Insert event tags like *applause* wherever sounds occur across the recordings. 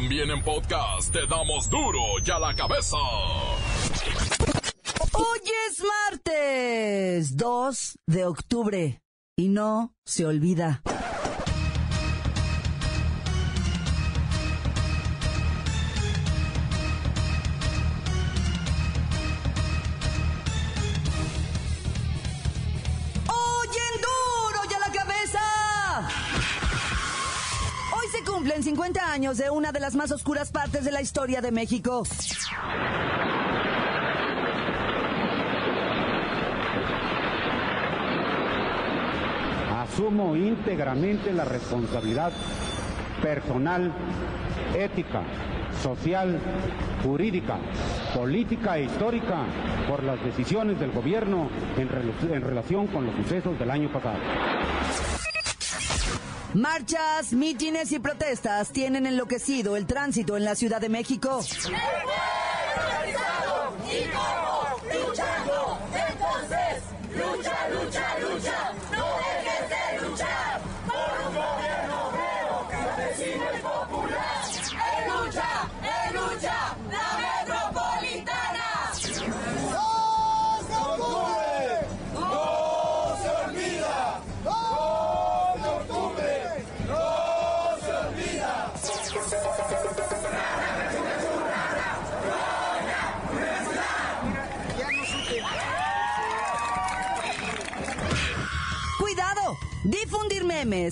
También en podcast te damos duro y a la cabeza. Hoy es martes 2 de octubre y no se olvida. 50 años de una de las más oscuras partes de la historia de México. Asumo íntegramente la responsabilidad personal, ética, social, jurídica, política e histórica por las decisiones del gobierno en, en relación con los sucesos del año pasado. Marchas, mítines y protestas tienen enloquecido el tránsito en la Ciudad de México.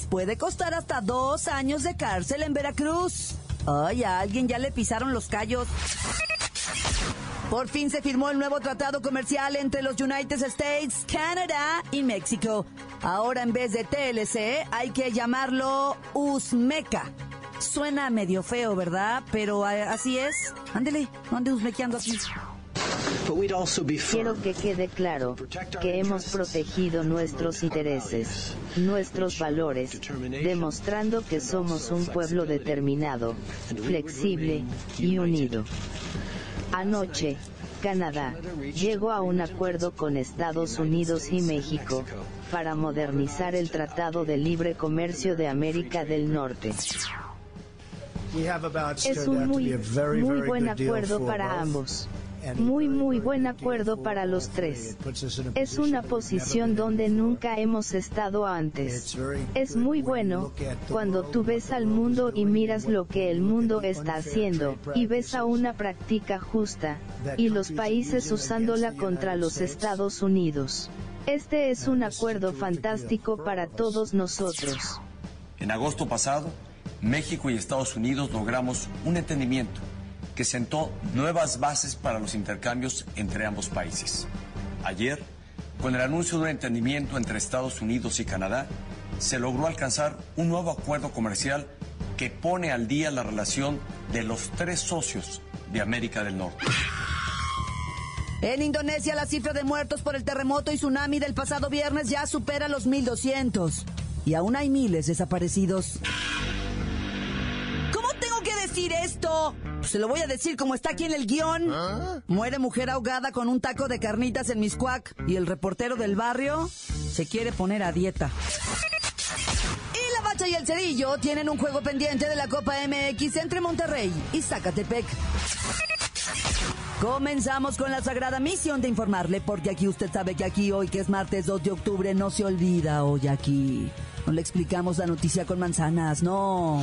Puede costar hasta dos años de cárcel en Veracruz. Ay, a alguien ya le pisaron los callos. Por fin se firmó el nuevo tratado comercial entre los United States, Canadá y México. Ahora en vez de TLC hay que llamarlo USMECA. Suena medio feo, ¿verdad? Pero eh, así es. Ándele, ande usmequeando aquí. Quiero que quede claro que hemos protegido nuestros intereses, nuestros valores, demostrando que somos un pueblo determinado, flexible y unido. Anoche, Canadá llegó a un acuerdo con Estados Unidos y México para modernizar el Tratado de Libre Comercio de América del Norte. Es un muy, muy buen acuerdo para ambos. Muy muy buen acuerdo para los tres. Es una posición donde nunca hemos estado antes. Es muy bueno cuando tú ves al mundo y miras lo que el mundo está haciendo, y ves a una práctica justa, y los países usándola contra los Estados Unidos. Este es un acuerdo fantástico para todos nosotros. En agosto pasado, México y Estados Unidos logramos un entendimiento que sentó nuevas bases para los intercambios entre ambos países. Ayer, con el anuncio de un entendimiento entre Estados Unidos y Canadá, se logró alcanzar un nuevo acuerdo comercial que pone al día la relación de los tres socios de América del Norte. En Indonesia, la cifra de muertos por el terremoto y tsunami del pasado viernes ya supera los 1.200. Y aún hay miles desaparecidos. ¿Cómo tengo que decir esto? Se lo voy a decir como está aquí en el guion. ¿Ah? Muere mujer ahogada con un taco de carnitas en Miscuac y el reportero del barrio se quiere poner a dieta. Y la Bacha y el Cerillo tienen un juego pendiente de la Copa MX entre Monterrey y Zacatepec. Comenzamos con la sagrada misión de informarle, porque aquí usted sabe que aquí hoy, que es martes 2 de octubre, no se olvida hoy aquí. No le explicamos la noticia con manzanas, no.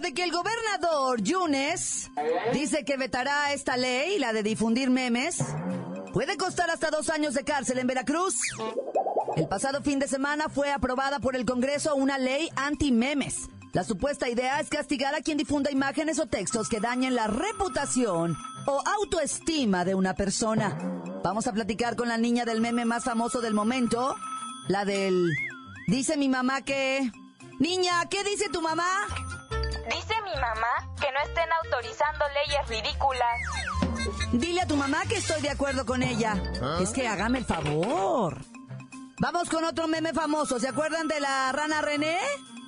De que el gobernador Yunes dice que vetará esta ley, la de difundir memes, puede costar hasta dos años de cárcel en Veracruz. El pasado fin de semana fue aprobada por el Congreso una ley anti-memes. La supuesta idea es castigar a quien difunda imágenes o textos que dañen la reputación o autoestima de una persona. Vamos a platicar con la niña del meme más famoso del momento, La del... Dice mi mamá que... Niña, ¿qué dice tu mamá? Dice mi mamá que no estén autorizando leyes ridículas. Dile a tu mamá que estoy de acuerdo con ella. ¿Ah? Es que hágame el favor. Vamos con otro meme famoso. ¿Se acuerdan de la rana René?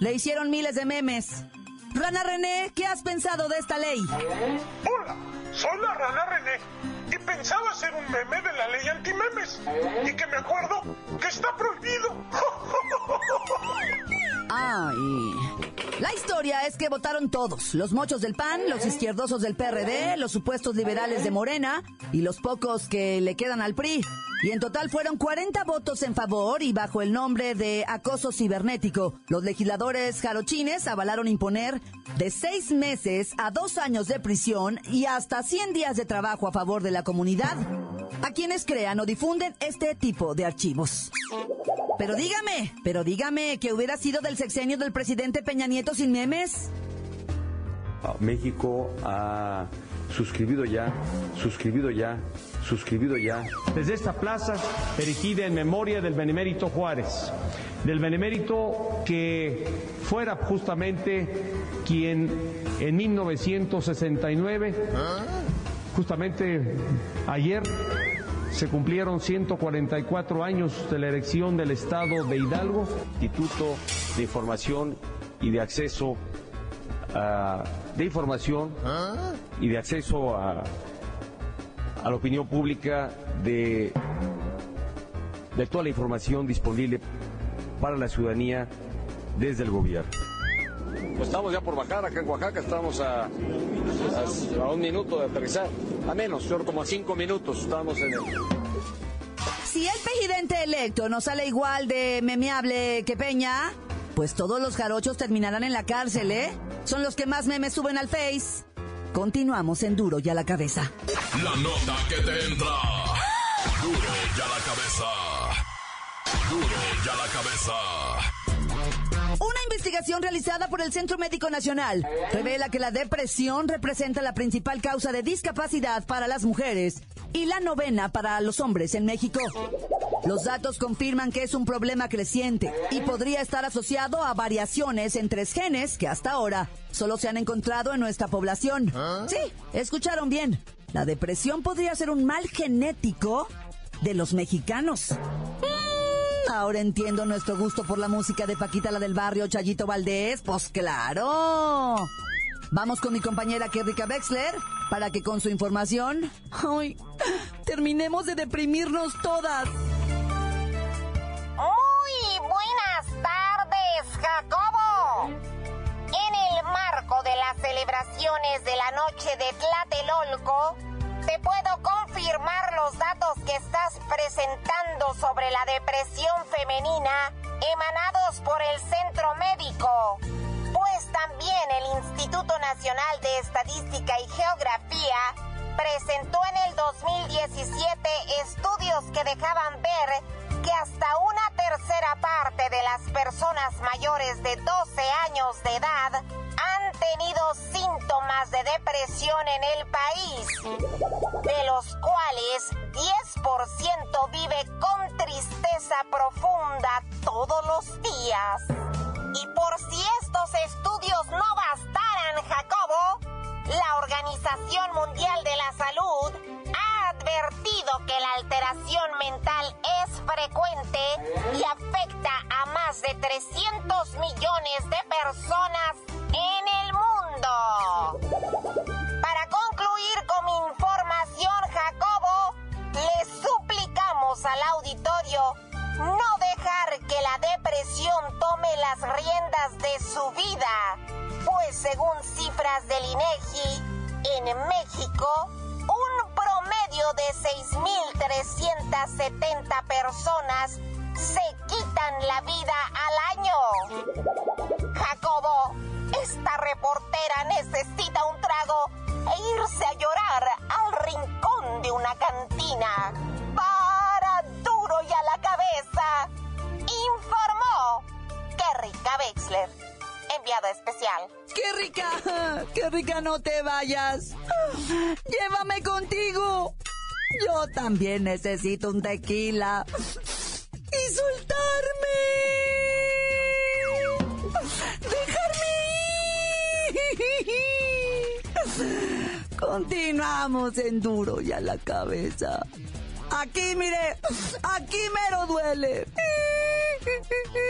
Le hicieron miles de memes. Rana René, ¿qué has pensado de esta ley? Hola, soy la rana René y pensaba hacer un meme de la ley antimemes y que me acuerdo que está prohibido. *laughs* Ay. La historia es que votaron todos, los mochos del PAN, los izquierdosos del PRD, los supuestos liberales de Morena y los pocos que le quedan al PRI. Y en total fueron 40 votos en favor y bajo el nombre de acoso cibernético. Los legisladores jarochines avalaron imponer de seis meses a dos años de prisión y hasta 100 días de trabajo a favor de la comunidad a quienes crean o difunden este tipo de archivos. Pero dígame, pero dígame que hubiera sido del sexenio del presidente Peña Nieto sin memes. Ah, México ha suscribido ya, suscribido ya, suscribido ya. Desde esta plaza, erigida en memoria del benemérito Juárez, del benemérito que fuera justamente quien en 1969, justamente ayer, se cumplieron 144 años de la elección del Estado de Hidalgo. Instituto de Información y de Acceso a, de Información y de Acceso a, a la opinión pública de, de toda la información disponible para la ciudadanía desde el gobierno. Pues estamos ya por bajar acá en Oaxaca, estamos a, a, un minuto de aterrizar, a menos, como a cinco minutos estamos en el... Si el presidente electo no sale igual de memeable que Peña, pues todos los jarochos terminarán en la cárcel, ¿eh? Son los que más memes suben al Face. Continuamos en Duro y a la cabeza. La nota que te entra. Duro y a la cabeza. Duro y a la cabeza. Investigación realizada por el Centro Médico Nacional revela que la depresión representa la principal causa de discapacidad para las mujeres y la novena para los hombres en México. Los datos confirman que es un problema creciente y podría estar asociado a variaciones en tres genes que hasta ahora solo se han encontrado en nuestra población. Sí, escucharon bien. La depresión podría ser un mal genético de los mexicanos. Ahora entiendo nuestro gusto por la música de Paquita la del barrio, Chayito Valdés. Pues claro. Vamos con mi compañera Kerrika Wexler para que con su información, ay, terminemos de deprimirnos todas. Muy buenas tardes, Jacobo. En el marco de las celebraciones de la noche de Tlatelolco, te puedo confirmar los datos que estás presentando sobre la depresión femenina emanados por el centro médico. Pues también el Instituto Nacional de Estadística y Geografía presentó en el 2017 estudios que dejaban ver que hasta una tercera parte de las personas mayores de 12 años de edad tenido síntomas de depresión en el país, de los cuales 10% vive con tristeza profunda todos los días. Y por si estos estudios no bastaran, Jacobo, la Organización Mundial de la Salud ha advertido que la alteración mental es frecuente y afecta a más de 300 millones de personas en el mundo. Para concluir con mi información, Jacobo, le suplicamos al auditorio no dejar que la depresión tome las riendas de su vida, según cifras del INEGI, en México, un promedio de 6.370 personas se quitan la vida al año. Jacobo, esta reportera necesita un trago e irse a llorar al rincón de una cantina. Para duro y a la cabeza, informó Kerrika Wexler, enviada especial. ¡Qué rica! *laughs* ¡Qué rica no te vayas! *gasps* ¡Llévame contigo! Yo también necesito un tequila. y soltarme. Dejarme ir. *laughs* Continuamos en duro y a la cabeza. Aquí, mire, aquí mero duele. *laughs*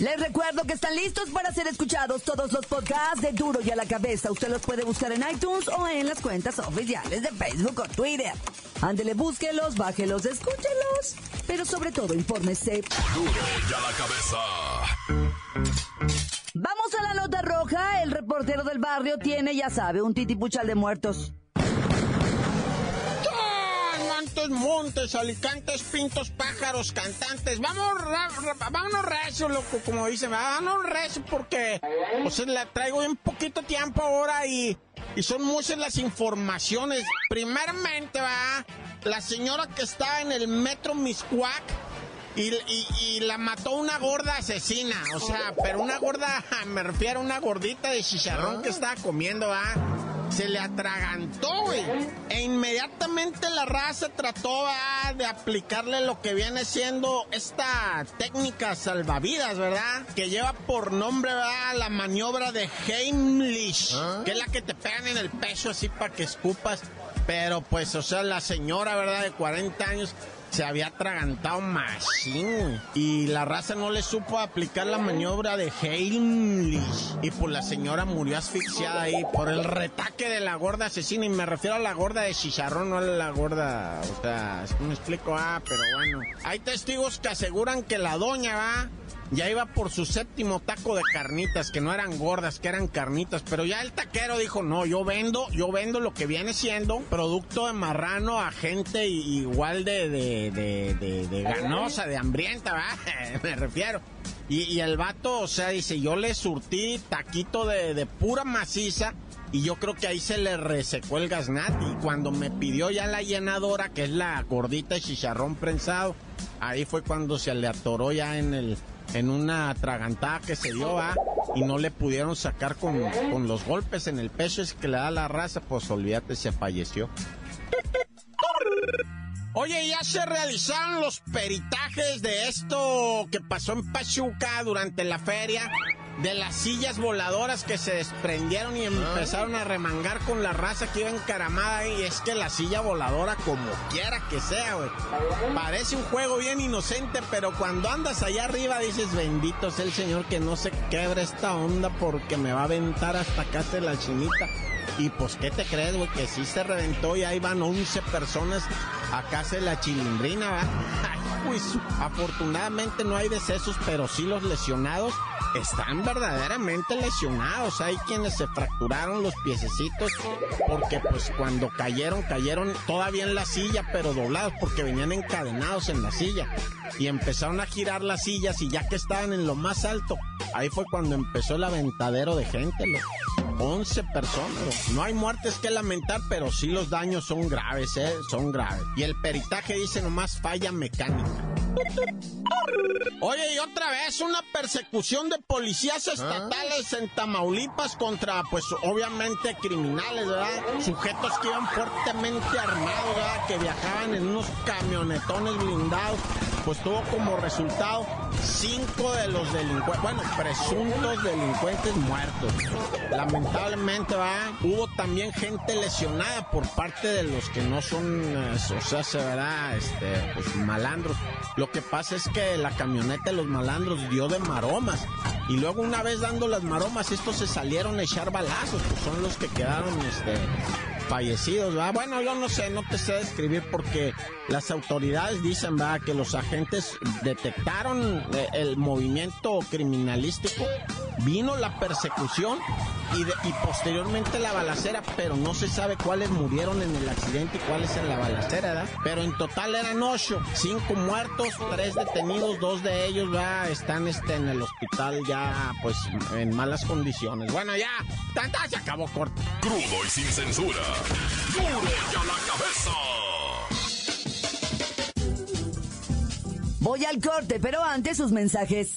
Les recuerdo que están listos para ser escuchados todos los podcasts de Duro y a la Cabeza. Usted los puede buscar en iTunes o en las cuentas oficiales de Facebook o Twitter. Ándele, búsquelos, bájelos, escúchelos. Pero sobre todo, infórmese. Duro y a la cabeza. Vamos a la nota roja. El reportero del barrio tiene, ya sabe, un titipuchal de muertos. Montes, alicantes, pintos, pájaros, cantantes. Vamos, vámonos recio, loco, como dicen. Vámonos recio porque, pues, la traigo un poquito tiempo ahora y, y son muchas las informaciones. Primeramente, va, la señora que está en el metro Miscuac. Y, y, la mató una gorda asesina, o sea, pero una gorda, *laughs* me refiero a una gordita de chicharrón que estaba comiendo, va se le atragantó, güey. E inmediatamente la raza trató de aplicarle lo que viene siendo esta técnica salvavidas, ¿verdad? Que lleva por nombre, ¿verdad? La maniobra de Heimlich, ¿Ah? que es la que te pegan en el pecho así para que escupas. Pero pues, o sea, la señora, ¿verdad? De 40 años se había atragantado machín. Y la raza no le supo aplicar la maniobra de Heimlich. Y pues la señora murió asfixiada ahí por el retaque de la gorda asesina. Y me refiero a la gorda de chicharrón, no a la gorda. O sea, me explico, ah, pero bueno. Hay testigos que aseguran que la doña ya iba por su séptimo taco de carnitas, que no eran gordas, que eran carnitas, pero ya el taquero dijo, no, yo vendo, yo vendo lo que viene siendo producto de marrano a gente igual de, de, ganosa, de hambrienta. *laughs* Me refiero. Y, el vato, o sea, dice, yo le surtí taquito de, pura maciza y yo creo que ahí se le resecó el gaznat y cuando me pidió ya la llenadora, que es la gordita de chicharrón prensado, ahí fue cuando se le atoró ya en el en una atragantada que se dio. Y no le pudieron sacar con, con los golpes en el pecho es que le da la raza, pues olvídate, se falleció. Oye, ya se realizaron los peritajes de esto que pasó en Pachuca durante la feria de las sillas voladoras que se desprendieron y empezaron a remangar con la raza que iba encaramada y es que la silla voladora como quiera que sea, güey. Parece un juego bien inocente, pero cuando andas allá arriba dices, bendito sea el Señor que no se quebre esta onda porque me va a aventar hasta acá de la chinita. Y pues, ¿qué te crees, güey? Que sí se reventó y ahí van 11 personas acá se la chilindrina, ¿va? *laughs* pues, afortunadamente no hay decesos, pero sí los lesionados están verdaderamente lesionados. Hay quienes se fracturaron los piececitos porque pues cuando cayeron, cayeron todavía en la silla, pero doblados porque venían encadenados en la silla. Y empezaron a girar las sillas y ya que estaban en lo más alto, ahí fue cuando empezó el aventadero de gente. 11 personas. No hay muertes que lamentar, pero sí los daños son graves, ¿eh? Son graves. Y el peritaje dice nomás falla mecánica. Oye, y otra vez una persecución de policías estatales en Tamaulipas contra, pues obviamente criminales, ¿verdad? Sujetos que iban fuertemente armados, ¿verdad? Que viajaban en unos camionetones blindados. Pues tuvo como resultado cinco de los delincuentes, bueno, presuntos delincuentes muertos. Lamentablemente, ¿verdad? Hubo también gente lesionada por parte de los que no son, eh, o sea, se verá, este, pues malandros. Lo que pasa es que la camioneta de los malandros dio de maromas. Y luego una vez dando las maromas, estos se salieron a echar balazos, pues son los que quedaron este, fallecidos. Bueno, yo no sé, no te sé describir porque las autoridades dicen ¿verdad? que los agentes detectaron eh, el movimiento criminalístico vino la persecución y, y posteriormente la balacera, pero no se sabe cuáles murieron en el accidente y cuáles en la balacera, ¿verdad? Pero en total eran ocho, cinco muertos, tres detenidos, dos de ellos ya están este, en el hospital ya pues en malas condiciones. Bueno, ya, tanta se acabó corto. Crudo y sin censura. La cabeza. Voy al corte, pero antes sus mensajes.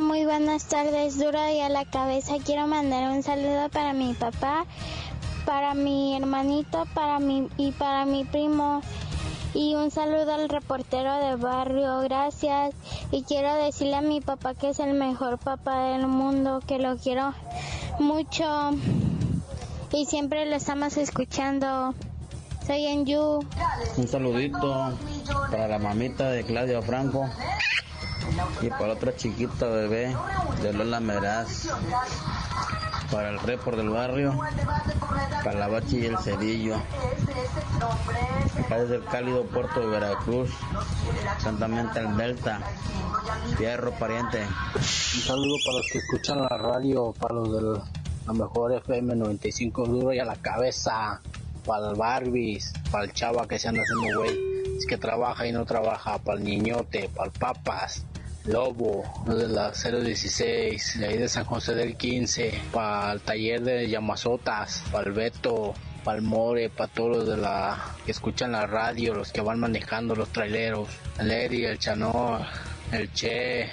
Muy buenas tardes. Duro y a la cabeza. Quiero mandar un saludo para mi papá, para mi hermanito, para mi y para mi primo. Y un saludo al reportero de barrio, gracias. Y quiero decirle a mi papá que es el mejor papá del mundo, que lo quiero mucho. Y siempre lo estamos escuchando. Soy Enyu. Un saludito para la mamita de Claudio Franco y para otra chiquita bebé de Lola Meraz. Para el report del barrio, para la bachi y el cerillo. Acá desde el cálido puerto de Veracruz, santamente el Delta. Fierro pariente. Un saludo para los que escuchan la radio, para los de la mejor FM 95 duro y a la cabeza para el Barbies, para el chava que se anda haciendo güey, es que trabaja y no trabaja, para el niñote, para el papas, Lobo, de la 016, de ahí de San José del 15, para el taller de Yamazotas, para el Beto, para el More, para todos los de la que escuchan la radio, los que van manejando los traileros, el Eri, el Chano, el Che,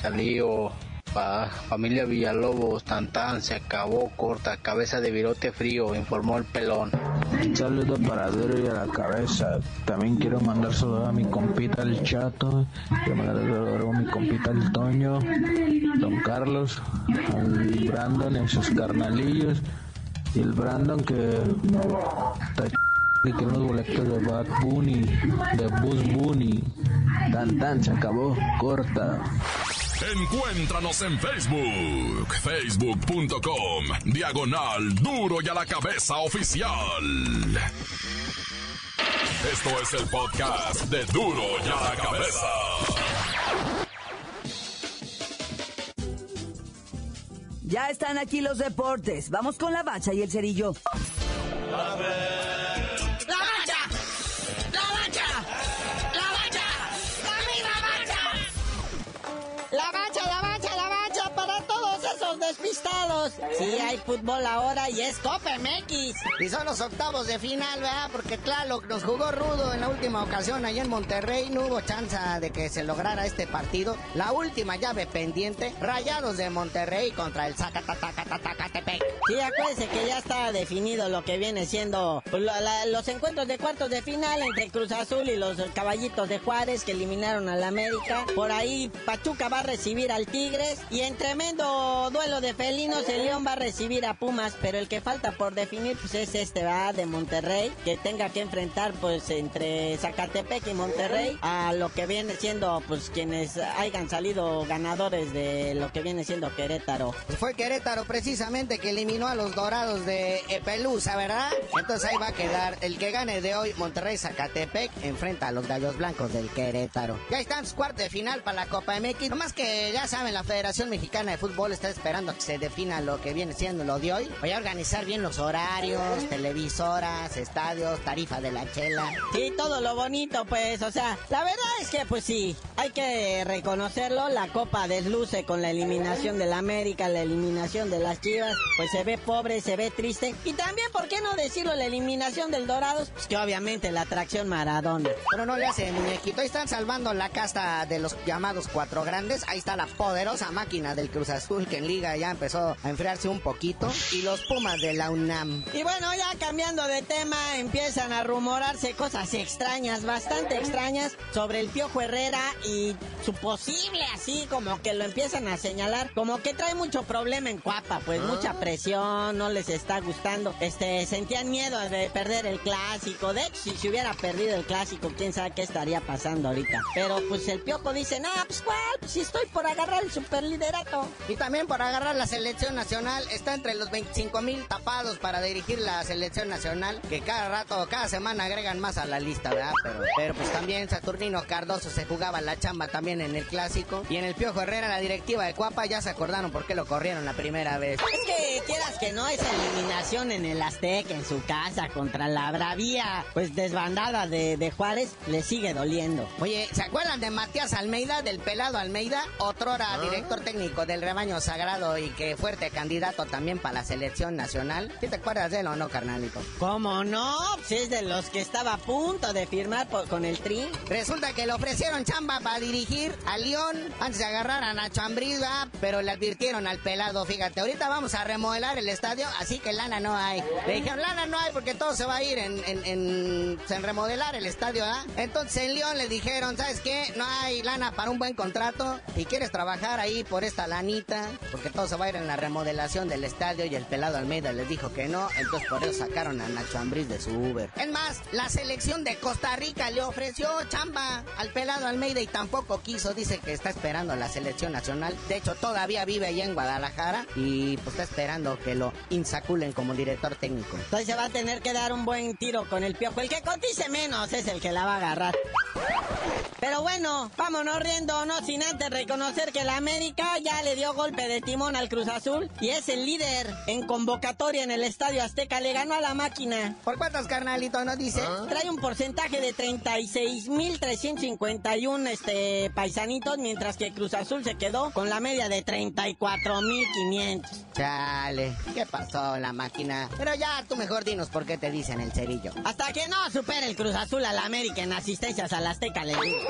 Chalío, para familia Villalobos, Tantán, se acabó, corta, cabeza de virote frío, informó el pelón. Un saludo para Duro y a la cabeza. También quiero mandar saludos a mi compita el Chato, quiero mandar saludos a mi compita el Toño, Don Carlos, al Brandon y sus carnalillos, y el Brandon que está que quiere unos boletos de Bad Bunny, de Buzz Bunny. Dan Dan se acabó, corta. Encuéntranos en Facebook, facebook.com, diagonal duro y a la cabeza oficial. Esto es el podcast de duro y a la cabeza. Ya están aquí los deportes. Vamos con la bacha y el cerillo. Sí, hay fútbol ahora y es Copa MX. Y son los octavos de final, ¿verdad? Porque claro, nos jugó rudo en la última ocasión allá en Monterrey. No hubo chance de que se lograra este partido. La última llave pendiente, Rayados de Monterrey contra el Zacatacatacatepec. Sí, acuérdense que ya está definido lo que viene siendo pues, los encuentros de cuartos de final entre Cruz Azul y los Caballitos de Juárez que eliminaron al América. Por ahí Pachuca va a recibir al Tigres y en tremendo duelo de felinos el León va a recibir a Pumas, pero el que falta por definir pues es este va de Monterrey que tenga que enfrentar pues entre Zacatepec y Monterrey a lo que viene siendo pues quienes hayan salido ganadores de lo que viene siendo Querétaro. Fue Querétaro precisamente que eliminó a los Dorados de Pelusa, ¿verdad? Entonces ahí va a quedar el que gane de hoy Monterrey Zacatepec enfrenta a los Gallos Blancos del Querétaro. Ya están cuartos de final para la Copa MX. Nomás que ya saben, la Federación Mexicana de Fútbol está esperando que se defina lo que viene siendo lo de hoy. Voy a organizar bien los horarios, televisoras, estadios, tarifa de la chela. Sí, todo lo bonito, pues, o sea, la verdad es que, pues sí, hay que reconocerlo, la Copa desluce con la eliminación del América, la eliminación de las Chivas, pues se ve pobre, se ve triste. Y también, ¿por qué no decirlo? La eliminación del Dorados, pues que obviamente la atracción Maradona. Pero no le hace muñequito, ahí están salvando la casta de los llamados cuatro grandes, ahí está la poderosa máquina del Cruz Azul que en liga ya empezó a enfriarse un poquito, y los Pumas de la UNAM. Y bueno, ya cambiando de tema, empiezan a rumorarse cosas extrañas, bastante extrañas, sobre el Piojo Herrera y su posible así, como que lo empiezan a señalar, como que trae mucho problema en Cuapa, pues mucha ah. No les está gustando, este, sentían miedo de perder el clásico, de hecho, si se hubiera perdido el clásico, quién sabe qué estaría pasando ahorita. Pero pues el Piojo dice, no, pues cuál, pues si estoy por agarrar el superliderato. Y también por agarrar la selección nacional, está entre los 25 mil tapados para dirigir la selección nacional, que cada rato, cada semana agregan más a la lista, ¿verdad? Pero, pero pues también Saturnino Cardoso se jugaba la chamba también en el clásico. Y en el Piojo Herrera, la directiva de Cuapa ya se acordaron por qué lo corrieron la primera vez. Es que quieras que no, esa eliminación en el Azteca, en su casa, contra la bravía, pues desbandada de, de Juárez, le sigue doliendo. Oye, ¿se acuerdan de Matías Almeida, del pelado Almeida? Otrora ah. director técnico del rebaño sagrado y que fuerte candidato también para la selección nacional. ¿Sí te acuerdas de él o no, carnalito? ¿Cómo no? Si es de los que estaba a punto de firmar con el Tri. Resulta que le ofrecieron chamba para dirigir a León antes de agarrar a Nacho Ambriz, pero le advirtieron al pelado, fíjate, ahorita vamos a remodelar el estadio, así que lana no hay. Le dijeron, lana no hay porque todo se va a ir en, en, remodelar el estadio, ¿ah? Entonces en León le dijeron, ¿sabes qué? No hay lana para un buen contrato y quieres trabajar ahí por esta lanita, porque todo se va a ir en la remodelación del estadio y el pelado Almeida les dijo que no, entonces por eso sacaron a Nacho Ambriz de su Uber. Es más, la selección de Costa Rica le ofreció chamba al pelado Almeida y tampoco quiso, dice que está esperando a la selección nacional. De hecho, todavía vive allá en Guadalajara y pues está esperando que lo insaculen como director técnico. Entonces se va a tener que dar un buen tiro con el piojo. El que cotice menos es el que la va a agarrar. Pero bueno, vámonos riendo, no sin antes reconocer que la América ya le dio golpe de timón al Cruz Azul y es el líder en convocatoria en el Estadio Azteca. Le ganó a la máquina. ¿Por cuántos carnalitos no dice? Trae un porcentaje de 36.351 este, paisanitos, mientras que Cruz Azul se quedó con la media de 34.500. Chale, ¿qué pasó la máquina? Pero ya tú mejor dinos por qué te dicen el cerillo. Hasta que no supere el Cruz Azul a la América en asistencias al Azteca, le digo.